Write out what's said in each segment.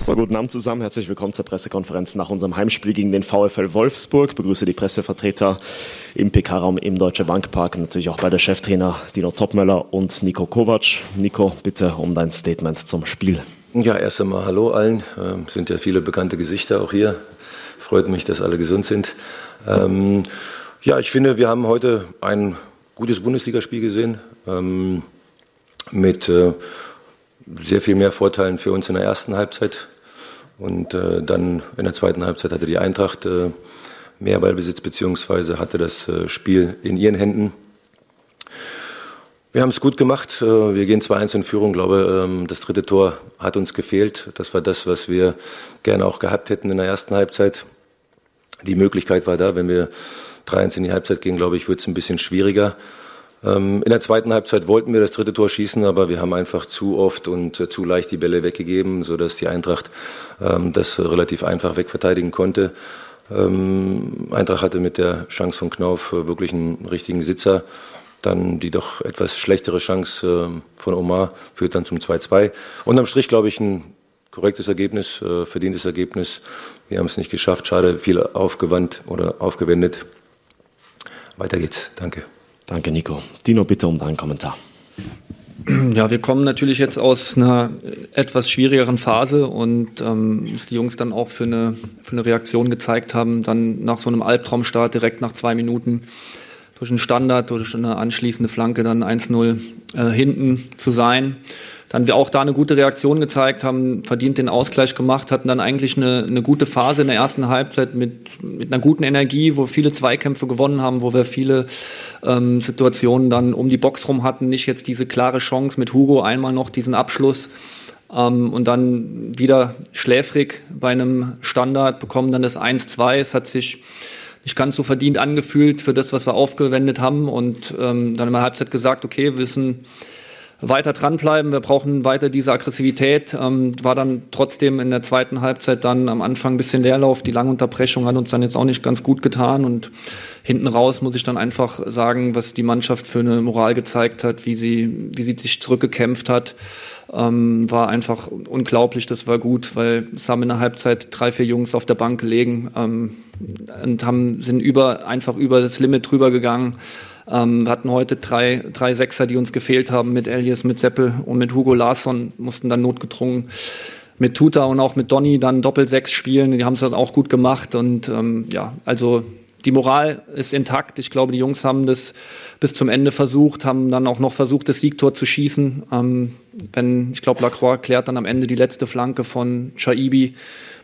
So, guten Abend zusammen. Herzlich willkommen zur Pressekonferenz nach unserem Heimspiel gegen den VfL Wolfsburg. Ich begrüße die Pressevertreter im PK-Raum im Deutsche Bankpark, natürlich auch bei der Cheftrainer Dino Topmöller und Nico Kovac. Nico, bitte um dein Statement zum Spiel. Ja, erst einmal Hallo allen. Ähm, sind ja viele bekannte Gesichter auch hier. Freut mich, dass alle gesund sind. Ähm, ja, ich finde, wir haben heute ein gutes Bundesligaspiel gesehen. Ähm, mit äh, sehr viel mehr Vorteilen für uns in der ersten Halbzeit. Und äh, dann in der zweiten Halbzeit hatte die Eintracht äh, mehr Ballbesitz beziehungsweise hatte das äh, Spiel in ihren Händen. Wir haben es gut gemacht. Äh, wir gehen 2-1 in Führung. Ich glaube, ähm, das dritte Tor hat uns gefehlt. Das war das, was wir gerne auch gehabt hätten in der ersten Halbzeit. Die Möglichkeit war da. Wenn wir 3-1 in die Halbzeit gehen, glaube ich, wird es ein bisschen schwieriger. Ähm, in der zweiten Halbzeit wollten wir das dritte Tor schießen, aber wir haben einfach zu oft und äh, zu leicht die Bälle weggegeben, sodass die Eintracht ähm, das relativ einfach wegverteidigen konnte. Ähm, Eintracht hatte mit der Chance von Knauf äh, wirklich einen richtigen Sitzer. Dann die doch etwas schlechtere Chance äh, von Omar führt dann zum 2-2. Unterm Strich, glaube ich, ein korrektes Ergebnis, verdientes Ergebnis. Wir haben es nicht geschafft. Schade, viel aufgewandt oder aufgewendet. Weiter geht's. Danke. Danke, Nico. Dino, bitte um deinen Kommentar. Ja, wir kommen natürlich jetzt aus einer etwas schwierigeren Phase und ähm, dass die Jungs dann auch für eine, für eine Reaktion gezeigt haben, dann nach so einem Albtraumstart direkt nach zwei Minuten durch einen Standard, durch eine anschließende Flanke dann 1-0 äh, hinten zu sein dann wir auch da eine gute Reaktion gezeigt haben, verdient den Ausgleich gemacht, hatten dann eigentlich eine, eine gute Phase in der ersten Halbzeit mit, mit einer guten Energie, wo viele Zweikämpfe gewonnen haben, wo wir viele ähm, Situationen dann um die Box rum hatten, nicht jetzt diese klare Chance mit Hugo einmal noch diesen Abschluss ähm, und dann wieder schläfrig bei einem Standard bekommen dann das 1-2. Es hat sich nicht ganz so verdient angefühlt für das, was wir aufgewendet haben und ähm, dann in der Halbzeit gesagt, okay, wir wissen, weiter dranbleiben. Wir brauchen weiter diese Aggressivität. Ähm, war dann trotzdem in der zweiten Halbzeit dann am Anfang ein bisschen Leerlauf. Die lange Unterbrechung hat uns dann jetzt auch nicht ganz gut getan. Und hinten raus muss ich dann einfach sagen, was die Mannschaft für eine Moral gezeigt hat, wie sie, wie sie sich zurückgekämpft hat. Ähm, war einfach unglaublich, das war gut, weil es haben in der Halbzeit drei, vier Jungs auf der Bank gelegen ähm, und haben, sind über, einfach über das Limit drüber gegangen. Ähm, wir hatten heute drei, drei Sechser, die uns gefehlt haben, mit Elias, mit Seppel und mit Hugo Larsson, mussten dann notgedrungen mit Tuta und auch mit Donny dann Doppel-Sechs spielen. Die haben es dann auch gut gemacht und ähm, ja, also die Moral ist intakt. Ich glaube, die Jungs haben das bis zum Ende versucht, haben dann auch noch versucht, das Siegtor zu schießen. Ähm, wenn, ich glaube, Lacroix klärt dann am Ende die letzte Flanke von Chaibi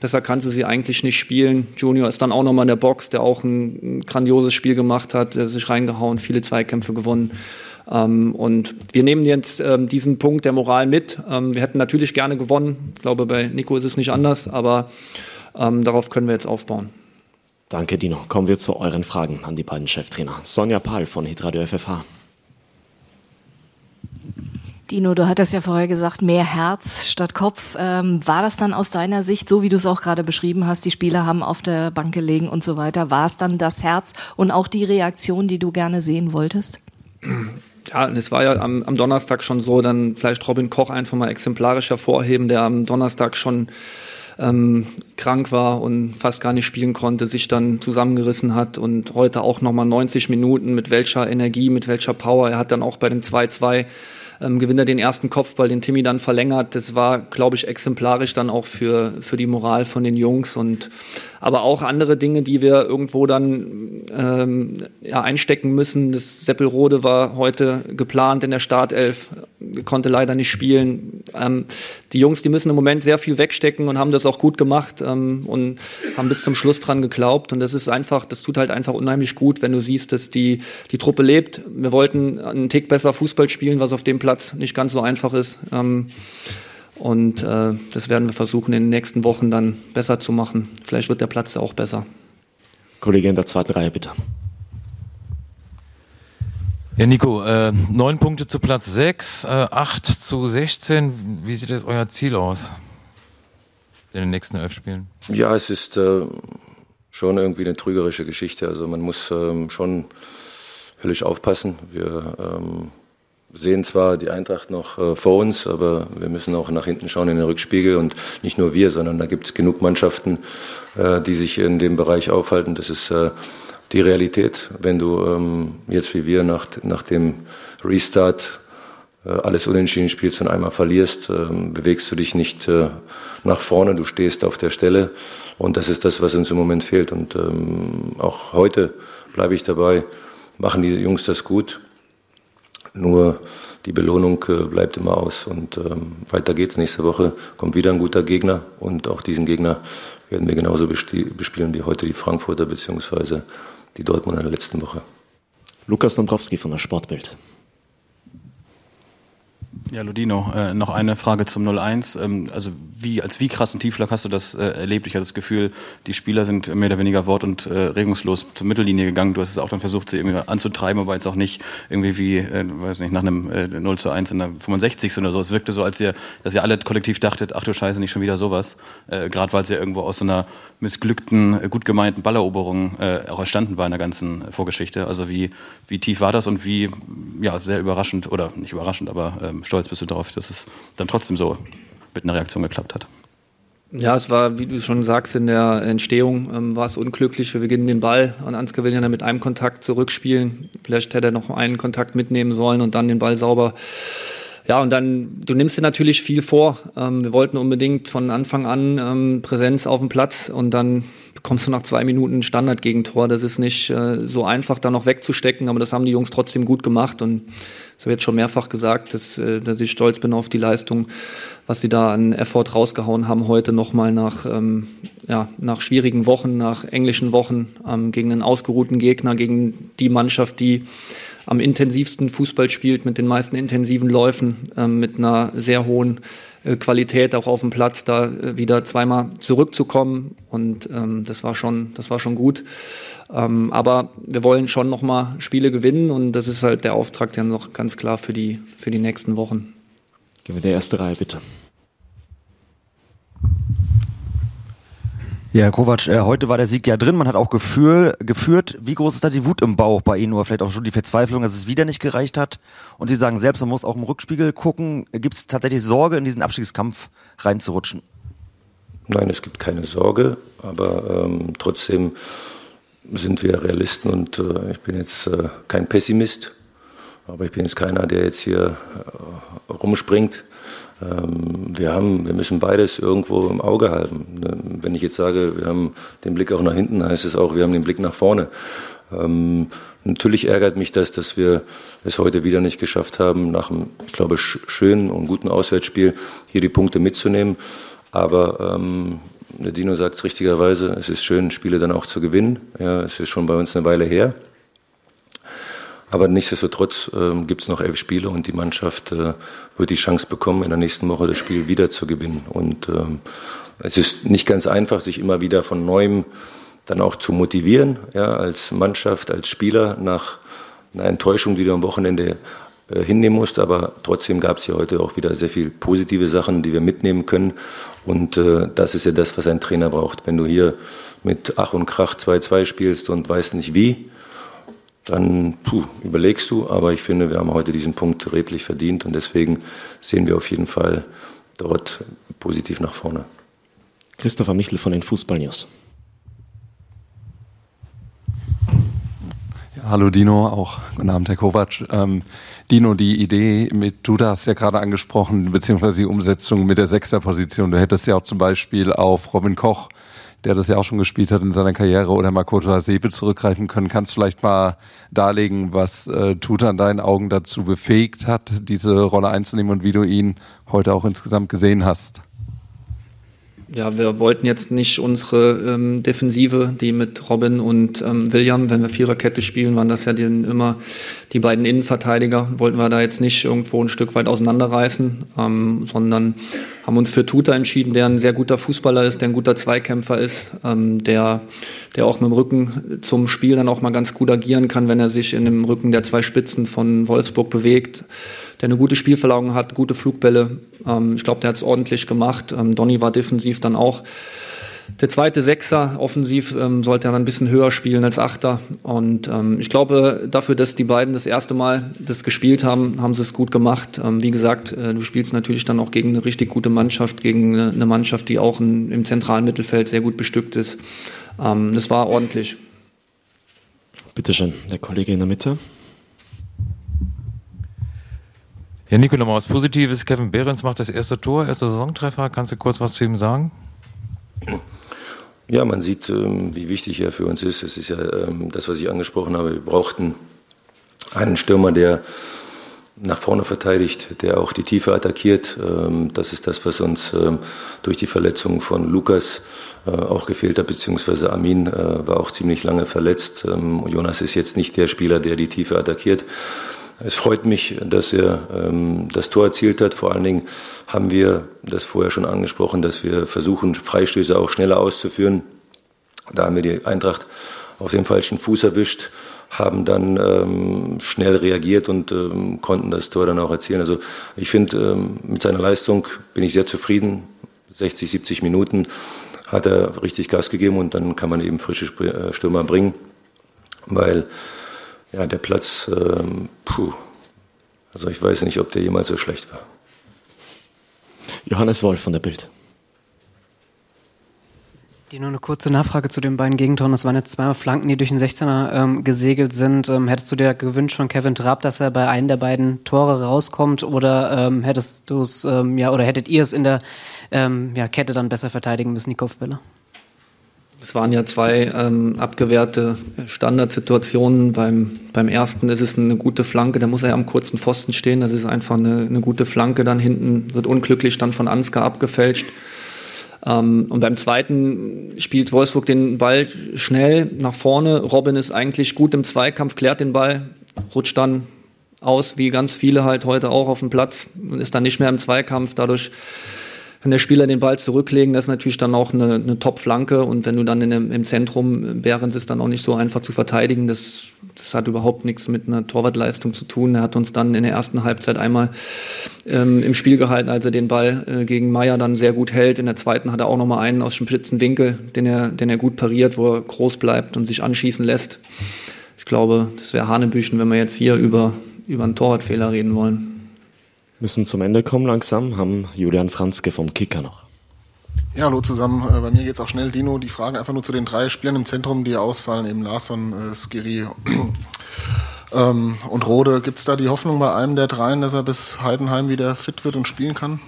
Besser kannte sie eigentlich nicht spielen. Junior ist dann auch nochmal in der Box, der auch ein, ein grandioses Spiel gemacht hat, der sich reingehauen, viele Zweikämpfe gewonnen. Ähm, und wir nehmen jetzt ähm, diesen Punkt der Moral mit. Ähm, wir hätten natürlich gerne gewonnen. Ich glaube, bei Nico ist es nicht anders, aber ähm, darauf können wir jetzt aufbauen. Danke, Dino. Kommen wir zu euren Fragen an die beiden Cheftrainer. Sonja Pahl von Hitradio FFH. Dino, du hattest ja vorher gesagt, mehr Herz statt Kopf. Ähm, war das dann aus deiner Sicht, so wie du es auch gerade beschrieben hast, die Spieler haben auf der Bank gelegen und so weiter, war es dann das Herz und auch die Reaktion, die du gerne sehen wolltest? Ja, das war ja am, am Donnerstag schon so, dann vielleicht Robin Koch einfach mal exemplarisch hervorheben, der am Donnerstag schon ähm, krank war und fast gar nicht spielen konnte, sich dann zusammengerissen hat und heute auch nochmal 90 Minuten mit welcher Energie, mit welcher Power. Er hat dann auch bei dem 2-2 ähm, gewinnt er den ersten Kopfball, den Timmy dann verlängert. Das war, glaube ich, exemplarisch dann auch für, für die Moral von den Jungs und aber auch andere Dinge, die wir irgendwo dann ähm, ja, einstecken müssen. Das Seppelrode war heute geplant in der Startelf, konnte leider nicht spielen. Ähm, die Jungs, die müssen im Moment sehr viel wegstecken und haben das auch gut gemacht ähm, und haben bis zum Schluss dran geglaubt. Und das ist einfach, das tut halt einfach unheimlich gut, wenn du siehst, dass die, die Truppe lebt. Wir wollten einen Tick besser Fußball spielen, was auf dem Platz nicht ganz so einfach ist. Ähm, und äh, das werden wir versuchen, in den nächsten Wochen dann besser zu machen. Vielleicht wird der Platz auch besser. Kollege in der zweiten Reihe, bitte. Ja, Nico, äh, neun Punkte zu Platz sechs, äh, acht zu 16. Wie sieht jetzt euer Ziel aus in den nächsten elf Spielen? Ja, es ist äh, schon irgendwie eine trügerische Geschichte. Also man muss ähm, schon höllisch aufpassen. Wir ähm, sehen zwar die Eintracht noch äh, vor uns, aber wir müssen auch nach hinten schauen in den Rückspiegel und nicht nur wir, sondern da gibt es genug Mannschaften, äh, die sich in dem Bereich aufhalten. Das ist äh, die Realität. Wenn du ähm, jetzt wie wir nach, nach dem Restart äh, alles unentschieden spielst und einmal verlierst, ähm, bewegst du dich nicht äh, nach vorne, du stehst auf der Stelle und das ist das, was uns im Moment fehlt. Und ähm, auch heute bleibe ich dabei, machen die Jungs das gut nur die Belohnung äh, bleibt immer aus und ähm, weiter geht's. Nächste Woche kommt wieder ein guter Gegner und auch diesen Gegner werden wir genauso bespielen wie heute die Frankfurter bzw. die Dortmunder der letzten Woche. Lukas Dombrowski von der Sportbild. Ja, Ludino, äh, noch eine Frage zum 01. Ähm, also wie, als wie krassen Tiefschlag hast du das äh, erlebt? Ich hatte das Gefühl, die Spieler sind mehr oder weniger wort- und äh, regungslos zur Mittellinie gegangen. Du hast es auch dann versucht, sie irgendwie anzutreiben, aber jetzt auch nicht irgendwie wie, äh, weiß nicht, nach einem äh, 0 zu 1 in der 65. oder so. Es wirkte so, als ihr, dass ihr alle kollektiv dachtet, ach du Scheiße, nicht schon wieder sowas. Äh, Gerade weil es ja irgendwo aus so einer missglückten, äh, gut gemeinten Balleroberung äh, auch erstanden war in der ganzen Vorgeschichte. Also wie, wie tief war das und wie, ja, sehr überraschend, oder nicht überraschend, aber ähm, stolz bist du darauf, dass es dann trotzdem so mit einer Reaktion geklappt hat. Ja, es war, wie du schon sagst, in der Entstehung ähm, war es unglücklich. Wir beginnen den Ball an Ansgar Willian mit einem Kontakt zurückspielen. Vielleicht hätte er noch einen Kontakt mitnehmen sollen und dann den Ball sauber. Ja, und dann, du nimmst dir natürlich viel vor. Ähm, wir wollten unbedingt von Anfang an ähm, Präsenz auf dem Platz und dann bekommst du nach zwei Minuten Standardgegentor. Das ist nicht äh, so einfach, da noch wegzustecken, aber das haben die Jungs trotzdem gut gemacht und das habe ich schon mehrfach gesagt, dass, äh, dass ich stolz bin auf die Leistung was sie da an Effort rausgehauen haben heute nochmal nach, ähm, ja, nach schwierigen Wochen, nach englischen Wochen ähm, gegen einen ausgeruhten Gegner, gegen die Mannschaft, die am intensivsten Fußball spielt, mit den meisten intensiven Läufen, ähm, mit einer sehr hohen Qualität auch auf dem Platz, da äh, wieder zweimal zurückzukommen. Und ähm, das war schon, das war schon gut. Ähm, aber wir wollen schon nochmal Spiele gewinnen und das ist halt der Auftrag ja noch ganz klar für die, für die nächsten Wochen. Gehen wir der erste Reihe, bitte. Ja, Kovac, äh, heute war der Sieg ja drin, man hat auch Gefühl, geführt. Wie groß ist da die Wut im Bauch bei Ihnen oder vielleicht auch schon die Verzweiflung, dass es wieder nicht gereicht hat? Und Sie sagen selbst, man muss auch im Rückspiegel gucken. Gibt es tatsächlich Sorge, in diesen Abstiegskampf reinzurutschen? Nein, es gibt keine Sorge, aber ähm, trotzdem sind wir Realisten und äh, ich bin jetzt äh, kein Pessimist, aber ich bin jetzt keiner, der jetzt hier äh, rumspringt. Ähm, wir, haben, wir müssen beides irgendwo im Auge halten. Wenn ich jetzt sage, wir haben den Blick auch nach hinten, heißt es auch, wir haben den Blick nach vorne. Ähm, natürlich ärgert mich das, dass wir es heute wieder nicht geschafft haben, nach einem, ich glaube, schönen und guten Auswärtsspiel hier die Punkte mitzunehmen. Aber ähm, der Dino sagt es richtigerweise, es ist schön, Spiele dann auch zu gewinnen. Ja, es ist schon bei uns eine Weile her. Aber nichtsdestotrotz ähm, gibt es noch elf Spiele und die Mannschaft äh, wird die Chance bekommen, in der nächsten Woche das Spiel wieder zu gewinnen. Und ähm, es ist nicht ganz einfach, sich immer wieder von neuem dann auch zu motivieren, ja, als Mannschaft, als Spieler nach einer Enttäuschung, die du am Wochenende äh, hinnehmen musst. Aber trotzdem gab es ja heute auch wieder sehr viel positive Sachen, die wir mitnehmen können. Und äh, das ist ja das, was ein Trainer braucht. Wenn du hier mit Ach und Krach 2-2 spielst und weißt nicht wie, dann puh, überlegst du. Aber ich finde, wir haben heute diesen Punkt redlich verdient und deswegen sehen wir auf jeden Fall dort positiv nach vorne. Christopher Michel von den Fußball News. Ja, hallo Dino, auch guten Abend Herr Kovac. Ähm, Dino, die Idee mit, du hast ja gerade angesprochen, beziehungsweise die Umsetzung mit der Sechsterposition. Du hättest ja auch zum Beispiel auf Robin Koch der das ja auch schon gespielt hat in seiner Karriere, oder Makoto Hasebe zurückgreifen können. Kannst du vielleicht mal darlegen, was äh, Tuta in deinen Augen dazu befähigt hat, diese Rolle einzunehmen und wie du ihn heute auch insgesamt gesehen hast? Ja, wir wollten jetzt nicht unsere ähm, Defensive, die mit Robin und ähm, William, wenn wir Viererkette spielen, waren das ja die, immer die beiden Innenverteidiger, wollten wir da jetzt nicht irgendwo ein Stück weit auseinanderreißen, ähm, sondern haben uns für Tuta entschieden, der ein sehr guter Fußballer ist, der ein guter Zweikämpfer ist, ähm, der, der auch mit dem Rücken zum Spiel dann auch mal ganz gut agieren kann, wenn er sich in dem Rücken der zwei Spitzen von Wolfsburg bewegt der eine gute Spielverlagerung hat, gute Flugbälle. Ähm, ich glaube, der hat es ordentlich gemacht. Ähm, Donny war defensiv dann auch Der zweite Sechser offensiv ähm, sollte dann ein bisschen höher spielen als Achter. Und ähm, ich glaube, dafür, dass die beiden das erste Mal das gespielt haben, haben sie es gut gemacht. Ähm, wie gesagt, äh, du spielst natürlich dann auch gegen eine richtig gute Mannschaft, gegen eine, eine Mannschaft, die auch in, im zentralen Mittelfeld sehr gut bestückt ist. Ähm, das war ordentlich. Bitte schön, der Kollege in der Mitte. Ja, Nico, nochmal was Positives. Kevin Behrens macht das erste Tor, erster Saisontreffer. Kannst du kurz was zu ihm sagen? Ja, man sieht, ähm, wie wichtig er für uns ist. Es ist ja ähm, das, was ich angesprochen habe. Wir brauchten einen Stürmer, der nach vorne verteidigt, der auch die Tiefe attackiert. Ähm, das ist das, was uns durch die Verletzung von Lukas äh, auch gefehlt hat, beziehungsweise Amin äh, war auch ziemlich lange verletzt. Jonas ist jetzt nicht der Spieler, der die Tiefe attackiert. Es freut mich, dass er ähm, das Tor erzielt hat. Vor allen Dingen haben wir das vorher schon angesprochen, dass wir versuchen, Freistöße auch schneller auszuführen. Da haben wir die Eintracht auf den falschen Fuß erwischt, haben dann ähm, schnell reagiert und ähm, konnten das Tor dann auch erzielen. Also ich finde, ähm, mit seiner Leistung bin ich sehr zufrieden. 60, 70 Minuten hat er richtig Gas gegeben und dann kann man eben frische äh, Stürmer bringen, weil ja, der Platz, ähm, puh, also ich weiß nicht, ob der jemals so schlecht war. Johannes Wolf von der Bild. Die nur eine kurze Nachfrage zu den beiden Gegentoren. Das waren jetzt zweimal Flanken, die durch den 16er ähm, gesegelt sind. Ähm, hättest du dir gewünscht von Kevin Trapp, dass er bei einem der beiden Tore rauskommt oder ähm, hättest du es, ähm, ja, oder hättet ihr es in der ähm, ja, Kette dann besser verteidigen müssen, die Kopfbälle? Es waren ja zwei ähm, abgewehrte Standardsituationen. Beim, beim ersten ist es eine gute Flanke, da muss er am kurzen Pfosten stehen. Das ist einfach eine, eine gute Flanke. Dann hinten wird unglücklich dann von Ansgar abgefälscht. Ähm, und beim zweiten spielt Wolfsburg den Ball schnell nach vorne. Robin ist eigentlich gut im Zweikampf, klärt den Ball, rutscht dann aus, wie ganz viele halt heute auch auf dem Platz und ist dann nicht mehr im Zweikampf. Dadurch wenn der Spieler den Ball zurücklegen, das ist natürlich dann auch eine, eine Top-Flanke und wenn du dann in im Zentrum, Behrens ist dann auch nicht so einfach zu verteidigen, das, das hat überhaupt nichts mit einer Torwartleistung zu tun. Er hat uns dann in der ersten Halbzeit einmal ähm, im Spiel gehalten, als er den Ball äh, gegen Meier dann sehr gut hält. In der zweiten hat er auch nochmal einen aus dem spitzen Winkel, den er, den er gut pariert, wo er groß bleibt und sich anschießen lässt. Ich glaube, das wäre Hanebüchen, wenn wir jetzt hier über, über einen Torwartfehler reden wollen müssen zum Ende kommen langsam, haben Julian Franzke vom Kicker noch. Ja, hallo zusammen. Äh, bei mir geht es auch schnell. Dino, die Fragen einfach nur zu den drei Spielern im Zentrum, die ausfallen, eben Larsson, äh, Skiri ähm, und Rode. Gibt es da die Hoffnung bei einem der dreien, dass er bis Heidenheim wieder fit wird und spielen kann?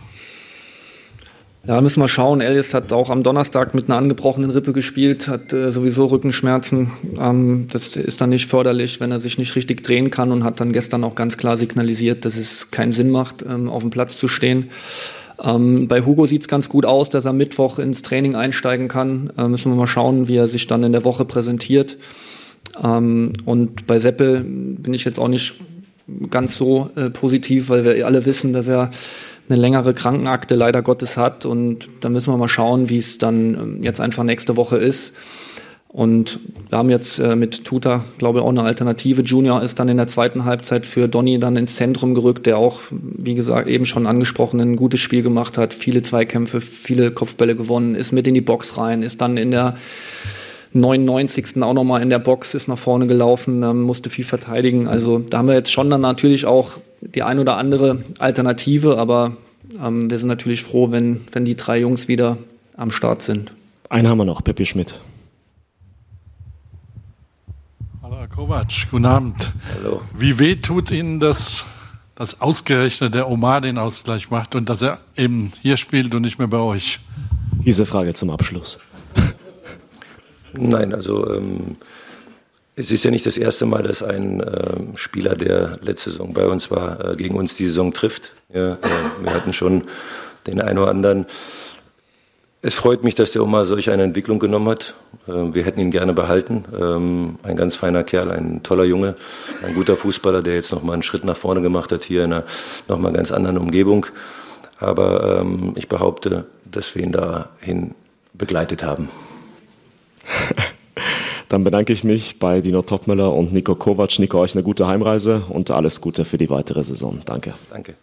Ja, müssen wir schauen. Elias hat auch am Donnerstag mit einer angebrochenen Rippe gespielt, hat äh, sowieso Rückenschmerzen. Ähm, das ist dann nicht förderlich, wenn er sich nicht richtig drehen kann und hat dann gestern auch ganz klar signalisiert, dass es keinen Sinn macht, ähm, auf dem Platz zu stehen. Ähm, bei Hugo sieht's ganz gut aus, dass er Mittwoch ins Training einsteigen kann. Äh, müssen wir mal schauen, wie er sich dann in der Woche präsentiert. Ähm, und bei Seppel bin ich jetzt auch nicht ganz so äh, positiv, weil wir alle wissen, dass er eine längere Krankenakte leider Gottes hat. Und da müssen wir mal schauen, wie es dann ähm, jetzt einfach nächste Woche ist. Und wir haben jetzt äh, mit Tuta, glaube ich, auch eine Alternative. Junior ist dann in der zweiten Halbzeit für Donny dann ins Zentrum gerückt, der auch, wie gesagt, eben schon angesprochen, ein gutes Spiel gemacht hat, viele Zweikämpfe, viele Kopfbälle gewonnen, ist mit in die Box rein, ist dann in der 99. auch nochmal in der Box, ist nach vorne gelaufen, ähm, musste viel verteidigen. Also da haben wir jetzt schon dann natürlich auch die ein oder andere Alternative, aber ähm, wir sind natürlich froh, wenn, wenn die drei Jungs wieder am Start sind. Einen haben wir noch, Peppi Schmidt. Hallo Herr Kovac, guten Abend. Hallo. Wie weh tut Ihnen das, dass ausgerechnet der Omar den Ausgleich macht und dass er eben hier spielt und nicht mehr bei euch? Diese Frage zum Abschluss. Nein, also ähm, es ist ja nicht das erste Mal, dass ein äh, Spieler, der letzte Saison bei uns war, äh, gegen uns die Saison trifft. Ja, äh, wir hatten schon den einen oder anderen. Es freut mich, dass der Oma solch eine Entwicklung genommen hat. Ähm, wir hätten ihn gerne behalten. Ähm, ein ganz feiner Kerl, ein toller Junge, ein guter Fußballer, der jetzt noch mal einen Schritt nach vorne gemacht hat, hier in einer noch mal ganz anderen Umgebung. Aber ähm, ich behaupte, dass wir ihn dahin begleitet haben. Dann bedanke ich mich bei Dino Topmüller und Nico Kovac. Nico, euch eine gute Heimreise und alles Gute für die weitere Saison. Danke. Danke.